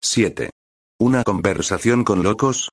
7. ¿Una conversación con locos?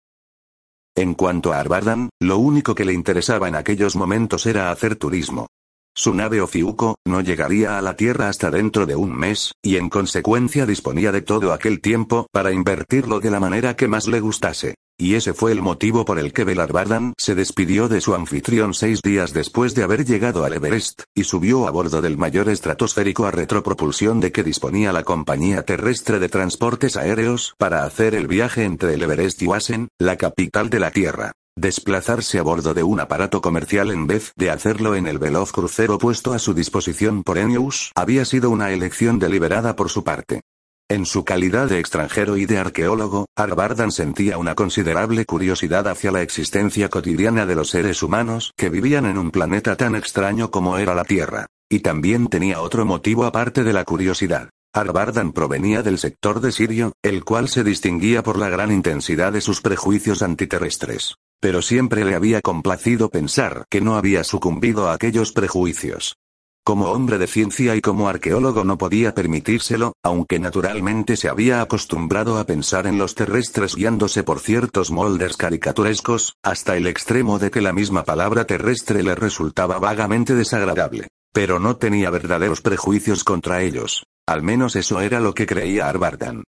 En cuanto a Arbardan, lo único que le interesaba en aquellos momentos era hacer turismo. Su nave Ofiuco no llegaría a la Tierra hasta dentro de un mes, y en consecuencia disponía de todo aquel tiempo para invertirlo de la manera que más le gustase. Y ese fue el motivo por el que Belarbardan se despidió de su anfitrión seis días después de haber llegado al Everest, y subió a bordo del mayor estratosférico a retropropulsión de que disponía la compañía terrestre de transportes aéreos para hacer el viaje entre el Everest y Wasen, la capital de la Tierra. Desplazarse a bordo de un aparato comercial en vez de hacerlo en el veloz crucero puesto a su disposición por Ennius había sido una elección deliberada por su parte. En su calidad de extranjero y de arqueólogo, Arbardan sentía una considerable curiosidad hacia la existencia cotidiana de los seres humanos que vivían en un planeta tan extraño como era la Tierra. Y también tenía otro motivo aparte de la curiosidad. Arbardan provenía del sector de Sirio, el cual se distinguía por la gran intensidad de sus prejuicios antiterrestres. Pero siempre le había complacido pensar que no había sucumbido a aquellos prejuicios. Como hombre de ciencia y como arqueólogo no podía permitírselo, aunque naturalmente se había acostumbrado a pensar en los terrestres guiándose por ciertos moldes caricaturescos, hasta el extremo de que la misma palabra terrestre le resultaba vagamente desagradable. Pero no tenía verdaderos prejuicios contra ellos. Al menos eso era lo que creía Arbardan.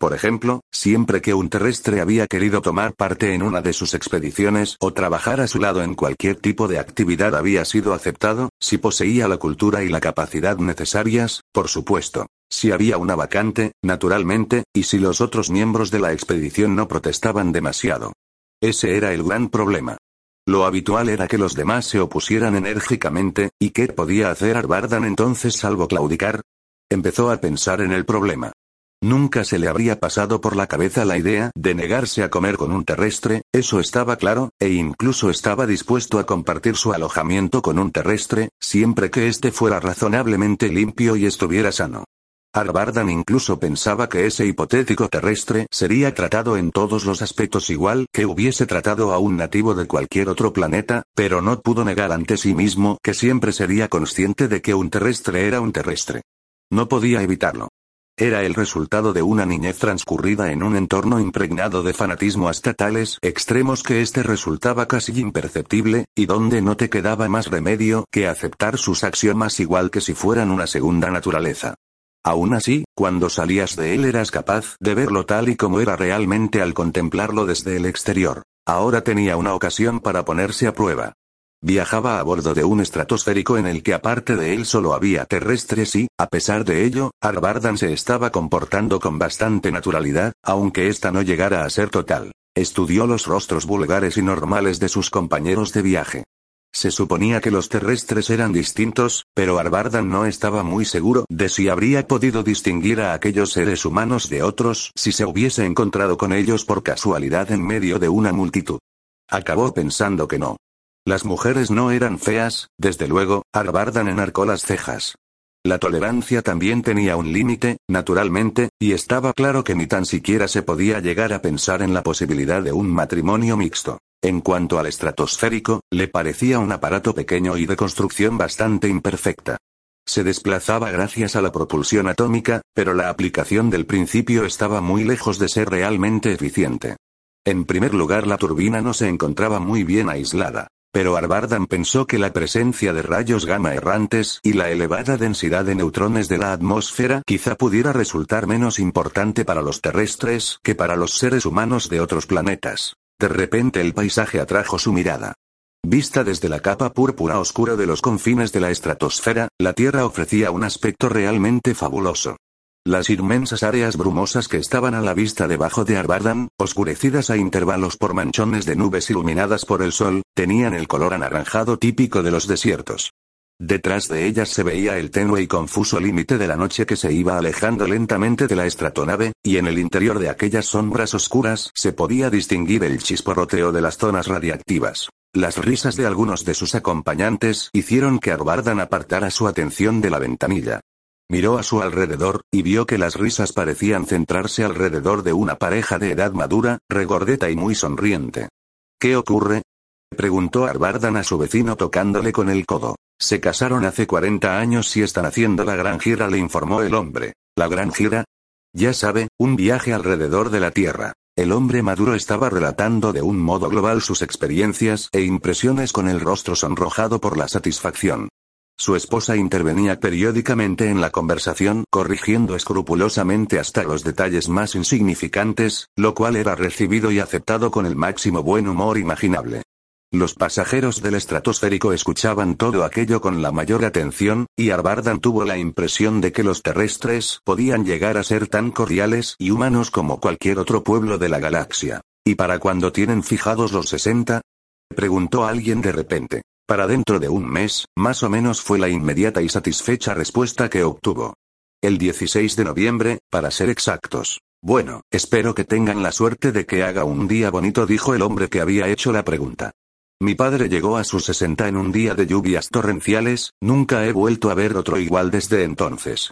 Por ejemplo, siempre que un terrestre había querido tomar parte en una de sus expediciones o trabajar a su lado en cualquier tipo de actividad había sido aceptado, si poseía la cultura y la capacidad necesarias, por supuesto. Si había una vacante, naturalmente, y si los otros miembros de la expedición no protestaban demasiado. Ese era el gran problema. Lo habitual era que los demás se opusieran enérgicamente, ¿y qué podía hacer Arbardan entonces salvo claudicar? Empezó a pensar en el problema. Nunca se le habría pasado por la cabeza la idea de negarse a comer con un terrestre, eso estaba claro, e incluso estaba dispuesto a compartir su alojamiento con un terrestre, siempre que éste fuera razonablemente limpio y estuviera sano. Arbardan incluso pensaba que ese hipotético terrestre sería tratado en todos los aspectos igual que hubiese tratado a un nativo de cualquier otro planeta, pero no pudo negar ante sí mismo que siempre sería consciente de que un terrestre era un terrestre. No podía evitarlo. Era el resultado de una niñez transcurrida en un entorno impregnado de fanatismo hasta tales extremos que éste resultaba casi imperceptible, y donde no te quedaba más remedio que aceptar sus axiomas igual que si fueran una segunda naturaleza. Aún así, cuando salías de él eras capaz de verlo tal y como era realmente al contemplarlo desde el exterior. Ahora tenía una ocasión para ponerse a prueba. Viajaba a bordo de un estratosférico en el que aparte de él solo había terrestres y, a pesar de ello, Arbardan se estaba comportando con bastante naturalidad, aunque ésta no llegara a ser total. Estudió los rostros vulgares y normales de sus compañeros de viaje. Se suponía que los terrestres eran distintos, pero Arbardan no estaba muy seguro de si habría podido distinguir a aquellos seres humanos de otros si se hubiese encontrado con ellos por casualidad en medio de una multitud. Acabó pensando que no. Las mujeres no eran feas, desde luego, Arbardan enarcó las cejas. La tolerancia también tenía un límite, naturalmente, y estaba claro que ni tan siquiera se podía llegar a pensar en la posibilidad de un matrimonio mixto. En cuanto al estratosférico, le parecía un aparato pequeño y de construcción bastante imperfecta. Se desplazaba gracias a la propulsión atómica, pero la aplicación del principio estaba muy lejos de ser realmente eficiente. En primer lugar, la turbina no se encontraba muy bien aislada. Pero Arbardan pensó que la presencia de rayos gamma errantes y la elevada densidad de neutrones de la atmósfera quizá pudiera resultar menos importante para los terrestres que para los seres humanos de otros planetas. De repente el paisaje atrajo su mirada. Vista desde la capa púrpura oscura de los confines de la estratosfera, la Tierra ofrecía un aspecto realmente fabuloso. Las inmensas áreas brumosas que estaban a la vista debajo de Arbardan, oscurecidas a intervalos por manchones de nubes iluminadas por el sol, tenían el color anaranjado típico de los desiertos. Detrás de ellas se veía el tenue y confuso límite de la noche que se iba alejando lentamente de la estratonave, y en el interior de aquellas sombras oscuras se podía distinguir el chisporroteo de las zonas radiactivas. Las risas de algunos de sus acompañantes hicieron que Arbardan apartara su atención de la ventanilla. Miró a su alrededor, y vio que las risas parecían centrarse alrededor de una pareja de edad madura, regordeta y muy sonriente. ¿Qué ocurre? preguntó Arbardan a su vecino tocándole con el codo. Se casaron hace 40 años y están haciendo la gran gira, le informó el hombre. ¿La gran gira? Ya sabe, un viaje alrededor de la Tierra. El hombre maduro estaba relatando de un modo global sus experiencias e impresiones con el rostro sonrojado por la satisfacción. Su esposa intervenía periódicamente en la conversación, corrigiendo escrupulosamente hasta los detalles más insignificantes, lo cual era recibido y aceptado con el máximo buen humor imaginable. Los pasajeros del estratosférico escuchaban todo aquello con la mayor atención, y Arbardan tuvo la impresión de que los terrestres podían llegar a ser tan cordiales y humanos como cualquier otro pueblo de la galaxia. ¿Y para cuando tienen fijados los 60? preguntó alguien de repente. Para dentro de un mes, más o menos fue la inmediata y satisfecha respuesta que obtuvo. El 16 de noviembre, para ser exactos. Bueno, espero que tengan la suerte de que haga un día bonito, dijo el hombre que había hecho la pregunta. Mi padre llegó a sus 60 en un día de lluvias torrenciales, nunca he vuelto a ver otro igual desde entonces.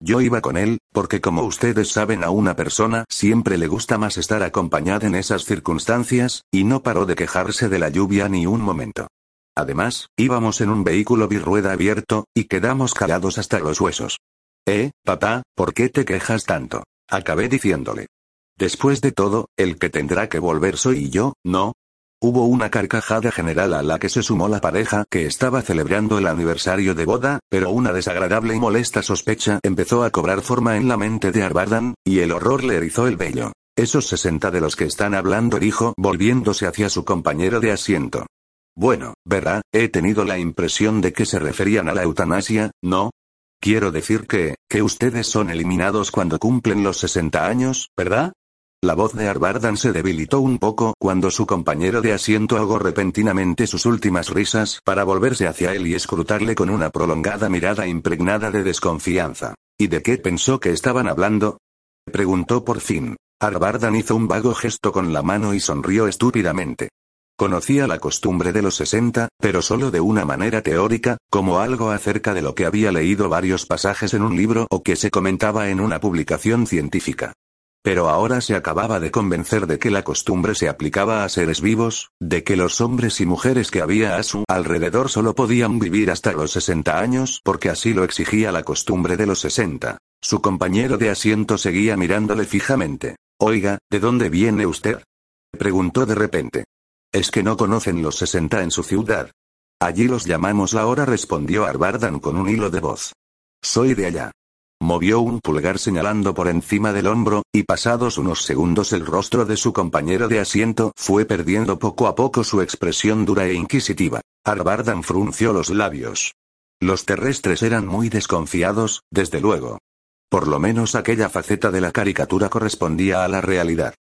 Yo iba con él, porque como ustedes saben a una persona siempre le gusta más estar acompañada en esas circunstancias, y no paró de quejarse de la lluvia ni un momento. Además, íbamos en un vehículo birrueda abierto, y quedamos calados hasta los huesos. Eh, papá, ¿por qué te quejas tanto? Acabé diciéndole. Después de todo, el que tendrá que volver soy yo, ¿no? Hubo una carcajada general a la que se sumó la pareja que estaba celebrando el aniversario de boda, pero una desagradable y molesta sospecha empezó a cobrar forma en la mente de Arbadan, y el horror le erizó el vello. Esos sesenta de los que están hablando dijo volviéndose hacia su compañero de asiento. Bueno, verá, he tenido la impresión de que se referían a la eutanasia, ¿no? Quiero decir que, que ustedes son eliminados cuando cumplen los 60 años, ¿verdad? La voz de Arbardan se debilitó un poco cuando su compañero de asiento ahogó repentinamente sus últimas risas para volverse hacia él y escrutarle con una prolongada mirada impregnada de desconfianza. ¿Y de qué pensó que estaban hablando? Preguntó por fin. Arbardan hizo un vago gesto con la mano y sonrió estúpidamente. Conocía la costumbre de los 60, pero solo de una manera teórica, como algo acerca de lo que había leído varios pasajes en un libro o que se comentaba en una publicación científica. Pero ahora se acababa de convencer de que la costumbre se aplicaba a seres vivos, de que los hombres y mujeres que había a su alrededor solo podían vivir hasta los 60 años porque así lo exigía la costumbre de los 60. Su compañero de asiento seguía mirándole fijamente. Oiga, ¿de dónde viene usted? preguntó de repente. Es que no conocen los 60 en su ciudad. Allí los llamamos la hora, respondió Arbardan con un hilo de voz. Soy de allá. Movió un pulgar señalando por encima del hombro, y pasados unos segundos el rostro de su compañero de asiento fue perdiendo poco a poco su expresión dura e inquisitiva. Arbardan frunció los labios. Los terrestres eran muy desconfiados, desde luego. Por lo menos aquella faceta de la caricatura correspondía a la realidad.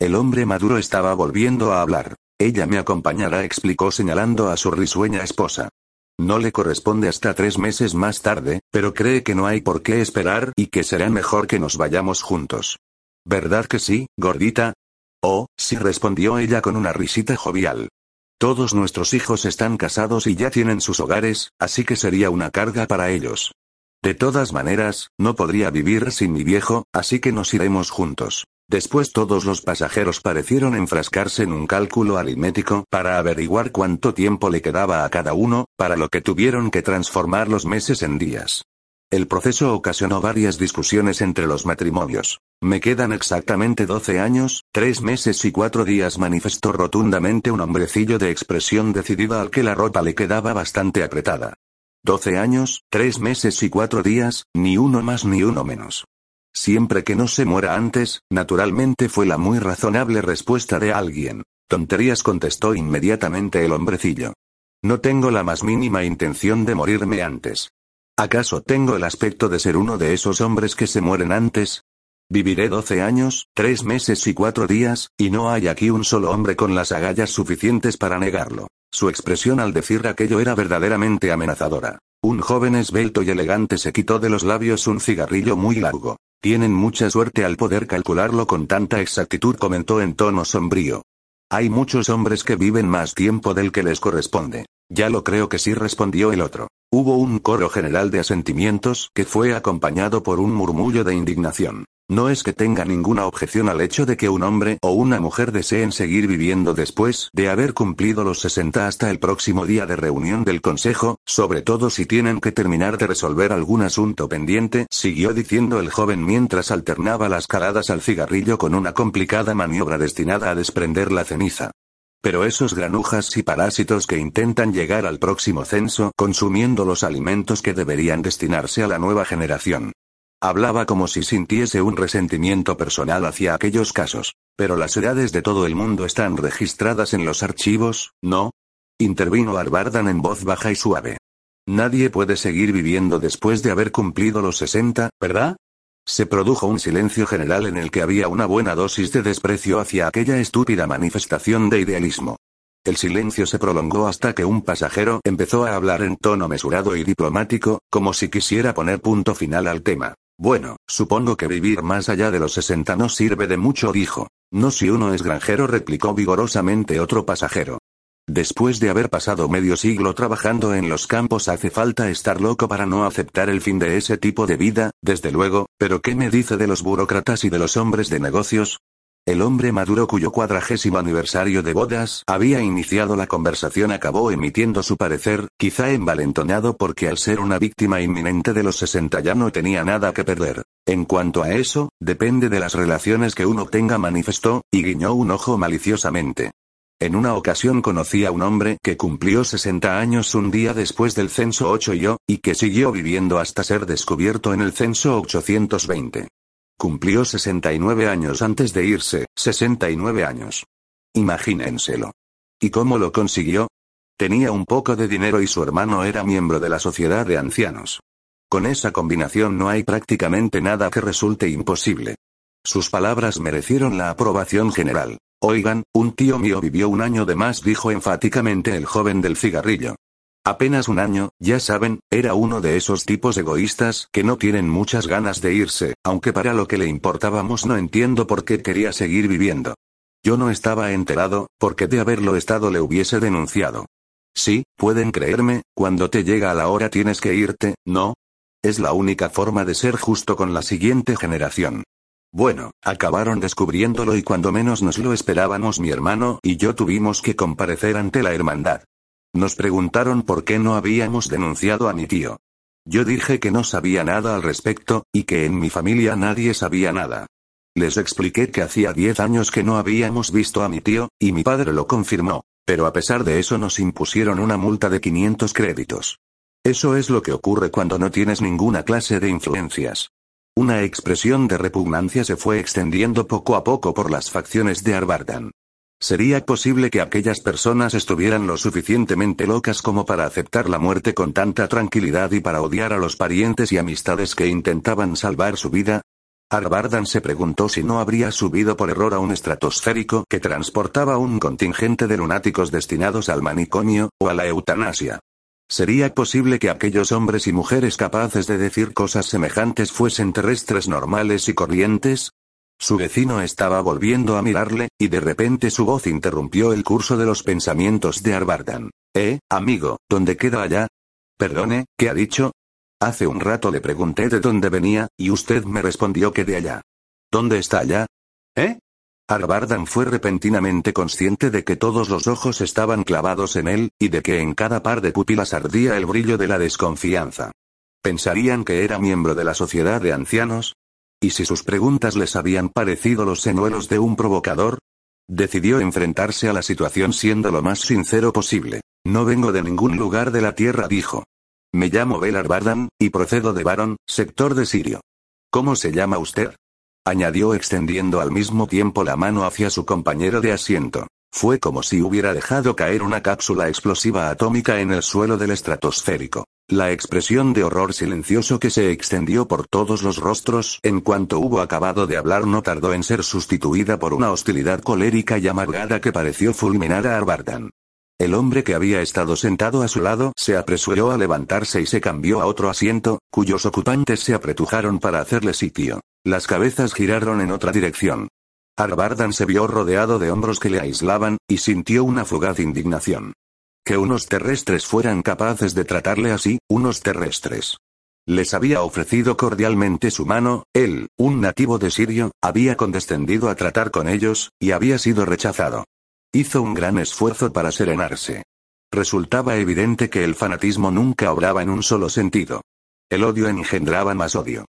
El hombre maduro estaba volviendo a hablar. Ella me acompañará, explicó señalando a su risueña esposa. No le corresponde hasta tres meses más tarde, pero cree que no hay por qué esperar y que será mejor que nos vayamos juntos. ¿Verdad que sí, gordita? Oh, sí respondió ella con una risita jovial. Todos nuestros hijos están casados y ya tienen sus hogares, así que sería una carga para ellos. De todas maneras, no podría vivir sin mi viejo, así que nos iremos juntos. Después todos los pasajeros parecieron enfrascarse en un cálculo aritmético para averiguar cuánto tiempo le quedaba a cada uno, para lo que tuvieron que transformar los meses en días. El proceso ocasionó varias discusiones entre los matrimonios. Me quedan exactamente 12 años, tres meses y cuatro días, manifestó rotundamente un hombrecillo de expresión decidida al que la ropa le quedaba bastante apretada. 12 años, tres meses y cuatro días, ni uno más ni uno menos. Siempre que no se muera antes, naturalmente fue la muy razonable respuesta de alguien. Tonterías contestó inmediatamente el hombrecillo. No tengo la más mínima intención de morirme antes. ¿Acaso tengo el aspecto de ser uno de esos hombres que se mueren antes? Viviré doce años, tres meses y cuatro días, y no hay aquí un solo hombre con las agallas suficientes para negarlo. Su expresión al decir aquello era verdaderamente amenazadora. Un joven esbelto y elegante se quitó de los labios un cigarrillo muy largo. Tienen mucha suerte al poder calcularlo con tanta exactitud, comentó en tono sombrío. Hay muchos hombres que viven más tiempo del que les corresponde. Ya lo creo que sí, respondió el otro. Hubo un coro general de asentimientos que fue acompañado por un murmullo de indignación. No es que tenga ninguna objeción al hecho de que un hombre o una mujer deseen seguir viviendo después de haber cumplido los 60 hasta el próximo día de reunión del Consejo, sobre todo si tienen que terminar de resolver algún asunto pendiente, siguió diciendo el joven mientras alternaba las caladas al cigarrillo con una complicada maniobra destinada a desprender la ceniza. Pero esos granujas y parásitos que intentan llegar al próximo censo consumiendo los alimentos que deberían destinarse a la nueva generación. Hablaba como si sintiese un resentimiento personal hacia aquellos casos. Pero las edades de todo el mundo están registradas en los archivos, ¿no? Intervino Arbardan en voz baja y suave. Nadie puede seguir viviendo después de haber cumplido los 60, ¿verdad? Se produjo un silencio general en el que había una buena dosis de desprecio hacia aquella estúpida manifestación de idealismo. El silencio se prolongó hasta que un pasajero empezó a hablar en tono mesurado y diplomático, como si quisiera poner punto final al tema. Bueno, supongo que vivir más allá de los 60 no sirve de mucho, dijo. No si uno es granjero, replicó vigorosamente otro pasajero. Después de haber pasado medio siglo trabajando en los campos hace falta estar loco para no aceptar el fin de ese tipo de vida, desde luego, pero ¿qué me dice de los burócratas y de los hombres de negocios? El hombre maduro cuyo cuadragésimo aniversario de bodas había iniciado la conversación acabó emitiendo su parecer, quizá envalentonado porque al ser una víctima inminente de los 60 ya no tenía nada que perder. En cuanto a eso, depende de las relaciones que uno tenga manifestó, y guiñó un ojo maliciosamente. En una ocasión conocí a un hombre que cumplió 60 años un día después del censo 8 y yo, y que siguió viviendo hasta ser descubierto en el censo 820. Cumplió 69 años antes de irse, 69 años. Imagínenselo. ¿Y cómo lo consiguió? Tenía un poco de dinero y su hermano era miembro de la sociedad de ancianos. Con esa combinación no hay prácticamente nada que resulte imposible. Sus palabras merecieron la aprobación general. Oigan, un tío mío vivió un año de más, dijo enfáticamente el joven del cigarrillo. Apenas un año, ya saben, era uno de esos tipos egoístas que no tienen muchas ganas de irse, aunque para lo que le importábamos no entiendo por qué quería seguir viviendo. Yo no estaba enterado, porque de haberlo estado le hubiese denunciado. Sí, pueden creerme, cuando te llega la hora tienes que irte, ¿no? Es la única forma de ser justo con la siguiente generación. Bueno, acabaron descubriéndolo y cuando menos nos lo esperábamos mi hermano y yo tuvimos que comparecer ante la hermandad. Nos preguntaron por qué no habíamos denunciado a mi tío. Yo dije que no sabía nada al respecto, y que en mi familia nadie sabía nada. Les expliqué que hacía diez años que no habíamos visto a mi tío, y mi padre lo confirmó, pero a pesar de eso nos impusieron una multa de 500 créditos. Eso es lo que ocurre cuando no tienes ninguna clase de influencias. Una expresión de repugnancia se fue extendiendo poco a poco por las facciones de Arbardan. ¿Sería posible que aquellas personas estuvieran lo suficientemente locas como para aceptar la muerte con tanta tranquilidad y para odiar a los parientes y amistades que intentaban salvar su vida? Arbardan se preguntó si no habría subido por error a un estratosférico que transportaba un contingente de lunáticos destinados al manicomio, o a la eutanasia. ¿Sería posible que aquellos hombres y mujeres capaces de decir cosas semejantes fuesen terrestres normales y corrientes? Su vecino estaba volviendo a mirarle, y de repente su voz interrumpió el curso de los pensamientos de Arbardan. Eh, amigo, ¿dónde queda allá? Perdone, ¿qué ha dicho? Hace un rato le pregunté de dónde venía, y usted me respondió que de allá. ¿Dónde está allá? ¿Eh? Arbardan fue repentinamente consciente de que todos los ojos estaban clavados en él, y de que en cada par de pupilas ardía el brillo de la desconfianza. ¿Pensarían que era miembro de la sociedad de ancianos? ¿Y si sus preguntas les habían parecido los señuelos de un provocador? Decidió enfrentarse a la situación siendo lo más sincero posible. No vengo de ningún lugar de la tierra, dijo. Me llamo Belar Bardan, y procedo de Baron, sector de Sirio. ¿Cómo se llama usted? añadió extendiendo al mismo tiempo la mano hacia su compañero de asiento. Fue como si hubiera dejado caer una cápsula explosiva atómica en el suelo del estratosférico. La expresión de horror silencioso que se extendió por todos los rostros en cuanto hubo acabado de hablar no tardó en ser sustituida por una hostilidad colérica y amargada que pareció fulminar a Arbardan. El hombre que había estado sentado a su lado se apresuró a levantarse y se cambió a otro asiento, cuyos ocupantes se apretujaron para hacerle sitio. Las cabezas giraron en otra dirección. Arbardan se vio rodeado de hombros que le aislaban, y sintió una fugaz indignación. Que unos terrestres fueran capaces de tratarle así, unos terrestres. Les había ofrecido cordialmente su mano, él, un nativo de Sirio, había condescendido a tratar con ellos, y había sido rechazado. Hizo un gran esfuerzo para serenarse. Resultaba evidente que el fanatismo nunca obraba en un solo sentido. El odio engendraba más odio.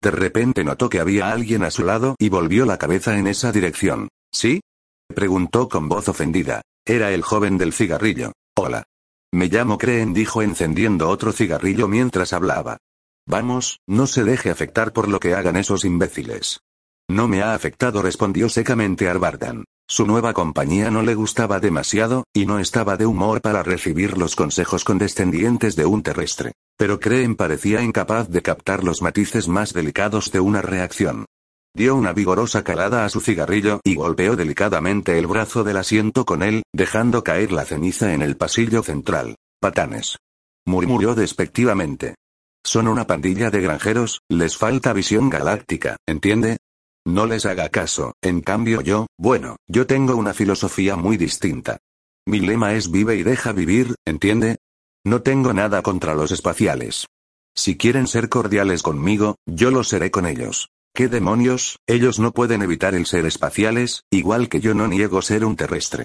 De repente notó que había alguien a su lado y volvió la cabeza en esa dirección. ¿Sí? preguntó con voz ofendida. Era el joven del cigarrillo. Hola. Me llamo Creen, dijo encendiendo otro cigarrillo mientras hablaba. Vamos, no se deje afectar por lo que hagan esos imbéciles. No me ha afectado, respondió secamente Arbardan. Su nueva compañía no le gustaba demasiado, y no estaba de humor para recibir los consejos condescendientes de un terrestre. Pero Creen parecía incapaz de captar los matices más delicados de una reacción. Dio una vigorosa calada a su cigarrillo y golpeó delicadamente el brazo del asiento con él, dejando caer la ceniza en el pasillo central. Patanes. Murmuró despectivamente. Son una pandilla de granjeros, les falta visión galáctica, ¿entiende? No les haga caso, en cambio yo, bueno, yo tengo una filosofía muy distinta. Mi lema es vive y deja vivir, ¿entiende? No tengo nada contra los espaciales. Si quieren ser cordiales conmigo, yo lo seré con ellos. ¿Qué demonios? Ellos no pueden evitar el ser espaciales, igual que yo no niego ser un terrestre.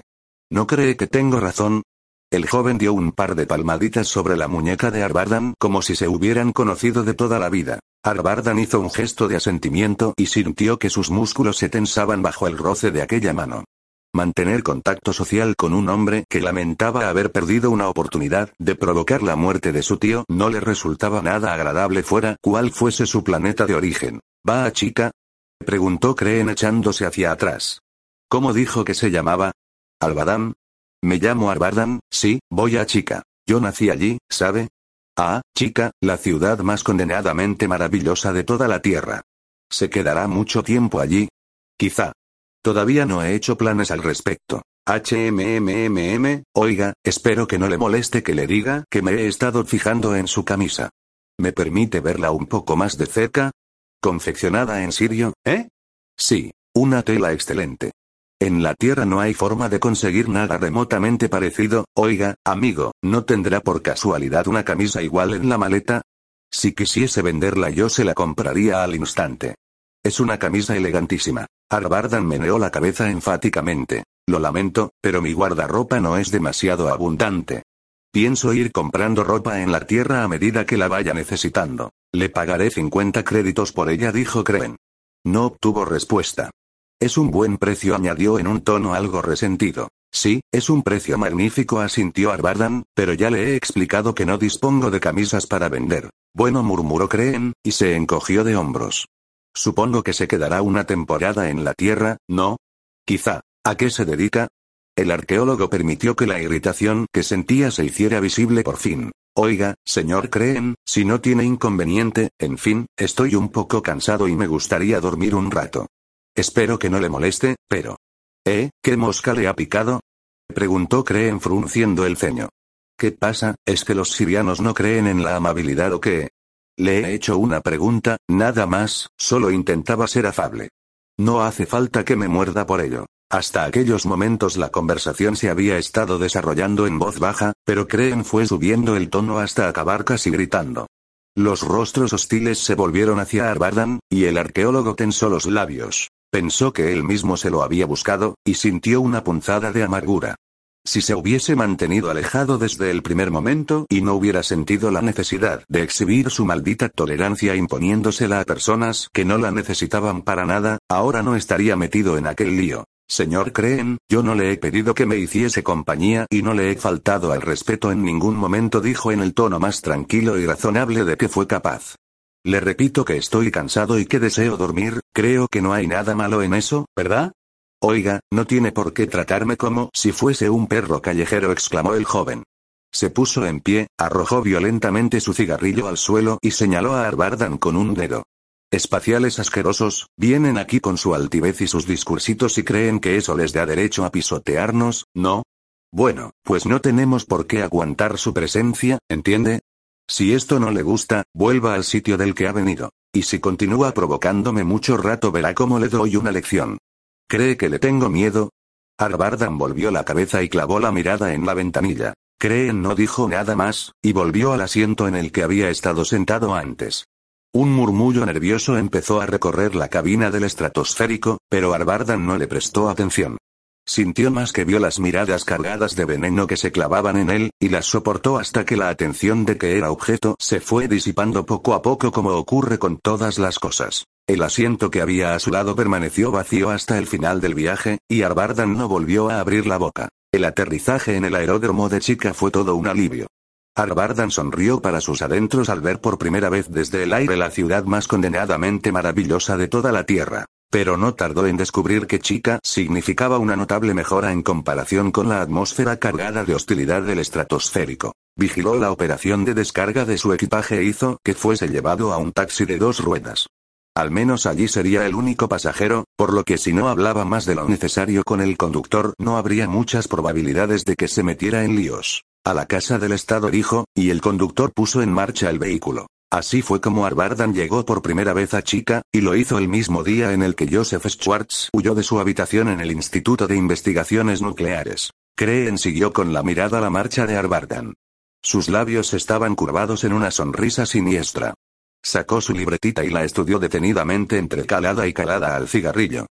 ¿No cree que tengo razón? El joven dio un par de palmaditas sobre la muñeca de Arbardan como si se hubieran conocido de toda la vida. Arbardan hizo un gesto de asentimiento y sintió que sus músculos se tensaban bajo el roce de aquella mano. Mantener contacto social con un hombre que lamentaba haber perdido una oportunidad de provocar la muerte de su tío no le resultaba nada agradable fuera cual fuese su planeta de origen. ¿Va chica? preguntó Creen echándose hacia atrás. ¿Cómo dijo que se llamaba? Albadán, me llamo Arbardan, sí, voy a Chica. Yo nací allí, ¿sabe? Ah, Chica, la ciudad más condenadamente maravillosa de toda la Tierra. ¿Se quedará mucho tiempo allí? Quizá. Todavía no he hecho planes al respecto. HMMMM, oiga, espero que no le moleste que le diga que me he estado fijando en su camisa. ¿Me permite verla un poco más de cerca? Confeccionada en Sirio, ¿eh? Sí, una tela excelente. En la Tierra no hay forma de conseguir nada remotamente parecido, oiga, amigo, ¿no tendrá por casualidad una camisa igual en la maleta? Si quisiese venderla yo se la compraría al instante. Es una camisa elegantísima. Arbardan meneó la cabeza enfáticamente. Lo lamento, pero mi guardarropa no es demasiado abundante. Pienso ir comprando ropa en la tierra a medida que la vaya necesitando. Le pagaré 50 créditos por ella, dijo Creen. No obtuvo respuesta. Es un buen precio, añadió en un tono algo resentido. Sí, es un precio magnífico, asintió Arbardan, pero ya le he explicado que no dispongo de camisas para vender. Bueno, murmuró Creen, y se encogió de hombros. Supongo que se quedará una temporada en la Tierra, ¿no? Quizá. ¿A qué se dedica? El arqueólogo permitió que la irritación que sentía se hiciera visible por fin. Oiga, señor Creen, si no tiene inconveniente, en fin, estoy un poco cansado y me gustaría dormir un rato. Espero que no le moleste, pero... ¿Eh? ¿Qué mosca le ha picado? Preguntó Creen frunciendo el ceño. ¿Qué pasa? ¿Es que los sirianos no creen en la amabilidad o qué? Le he hecho una pregunta, nada más, solo intentaba ser afable. No hace falta que me muerda por ello. Hasta aquellos momentos la conversación se había estado desarrollando en voz baja, pero Creen fue subiendo el tono hasta acabar casi gritando. Los rostros hostiles se volvieron hacia Arbardan, y el arqueólogo tensó los labios. Pensó que él mismo se lo había buscado, y sintió una punzada de amargura. Si se hubiese mantenido alejado desde el primer momento y no hubiera sentido la necesidad de exhibir su maldita tolerancia imponiéndosela a personas que no la necesitaban para nada, ahora no estaría metido en aquel lío. Señor Creen, yo no le he pedido que me hiciese compañía y no le he faltado al respeto en ningún momento, dijo en el tono más tranquilo y razonable de que fue capaz. Le repito que estoy cansado y que deseo dormir, creo que no hay nada malo en eso, ¿verdad? Oiga, no tiene por qué tratarme como si fuese un perro callejero, exclamó el joven. Se puso en pie, arrojó violentamente su cigarrillo al suelo y señaló a Arbardan con un dedo. Espaciales asquerosos, vienen aquí con su altivez y sus discursitos y creen que eso les da derecho a pisotearnos, ¿no? Bueno, pues no tenemos por qué aguantar su presencia, ¿entiende? Si esto no le gusta, vuelva al sitio del que ha venido. Y si continúa provocándome mucho rato verá cómo le doy una lección. ¿Cree que le tengo miedo? Arbardan volvió la cabeza y clavó la mirada en la ventanilla. Creen no dijo nada más, y volvió al asiento en el que había estado sentado antes. Un murmullo nervioso empezó a recorrer la cabina del estratosférico, pero Arbardan no le prestó atención. Sintió más que vio las miradas cargadas de veneno que se clavaban en él, y las soportó hasta que la atención de que era objeto se fue disipando poco a poco como ocurre con todas las cosas. El asiento que había a su lado permaneció vacío hasta el final del viaje, y Arbardan no volvió a abrir la boca. El aterrizaje en el aeródromo de Chica fue todo un alivio. Arbardan sonrió para sus adentros al ver por primera vez desde el aire la ciudad más condenadamente maravillosa de toda la Tierra. Pero no tardó en descubrir que chica significaba una notable mejora en comparación con la atmósfera cargada de hostilidad del estratosférico. Vigiló la operación de descarga de su equipaje e hizo que fuese llevado a un taxi de dos ruedas. Al menos allí sería el único pasajero, por lo que si no hablaba más de lo necesario con el conductor no habría muchas probabilidades de que se metiera en líos. A la casa del Estado dijo, y el conductor puso en marcha el vehículo. Así fue como Arbardan llegó por primera vez a Chica, y lo hizo el mismo día en el que Joseph Schwartz huyó de su habitación en el Instituto de Investigaciones Nucleares. Creen siguió con la mirada la marcha de Arbardan. Sus labios estaban curvados en una sonrisa siniestra. Sacó su libretita y la estudió detenidamente entre calada y calada al cigarrillo.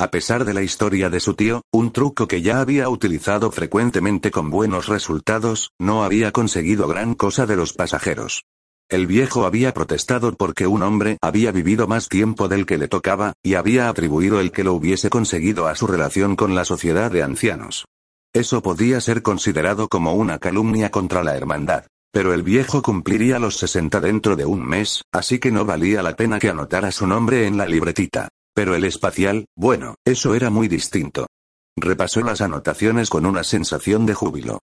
A pesar de la historia de su tío, un truco que ya había utilizado frecuentemente con buenos resultados, no había conseguido gran cosa de los pasajeros. El viejo había protestado porque un hombre había vivido más tiempo del que le tocaba, y había atribuido el que lo hubiese conseguido a su relación con la sociedad de ancianos. Eso podía ser considerado como una calumnia contra la hermandad. Pero el viejo cumpliría los 60 dentro de un mes, así que no valía la pena que anotara su nombre en la libretita. Pero el espacial, bueno, eso era muy distinto. Repasó las anotaciones con una sensación de júbilo.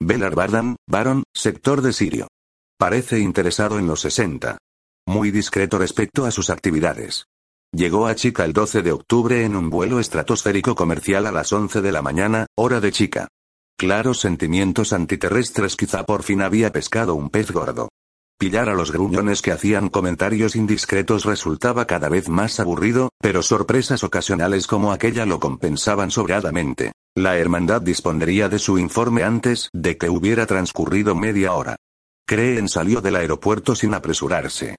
Belar Bardan, Baron, sector de Sirio. Parece interesado en los 60. Muy discreto respecto a sus actividades. Llegó a Chica el 12 de octubre en un vuelo estratosférico comercial a las 11 de la mañana, hora de Chica. Claros sentimientos antiterrestres quizá por fin había pescado un pez gordo. Pillar a los gruñones que hacían comentarios indiscretos resultaba cada vez más aburrido, pero sorpresas ocasionales como aquella lo compensaban sobradamente. La hermandad dispondría de su informe antes de que hubiera transcurrido media hora. Creen salió del aeropuerto sin apresurarse.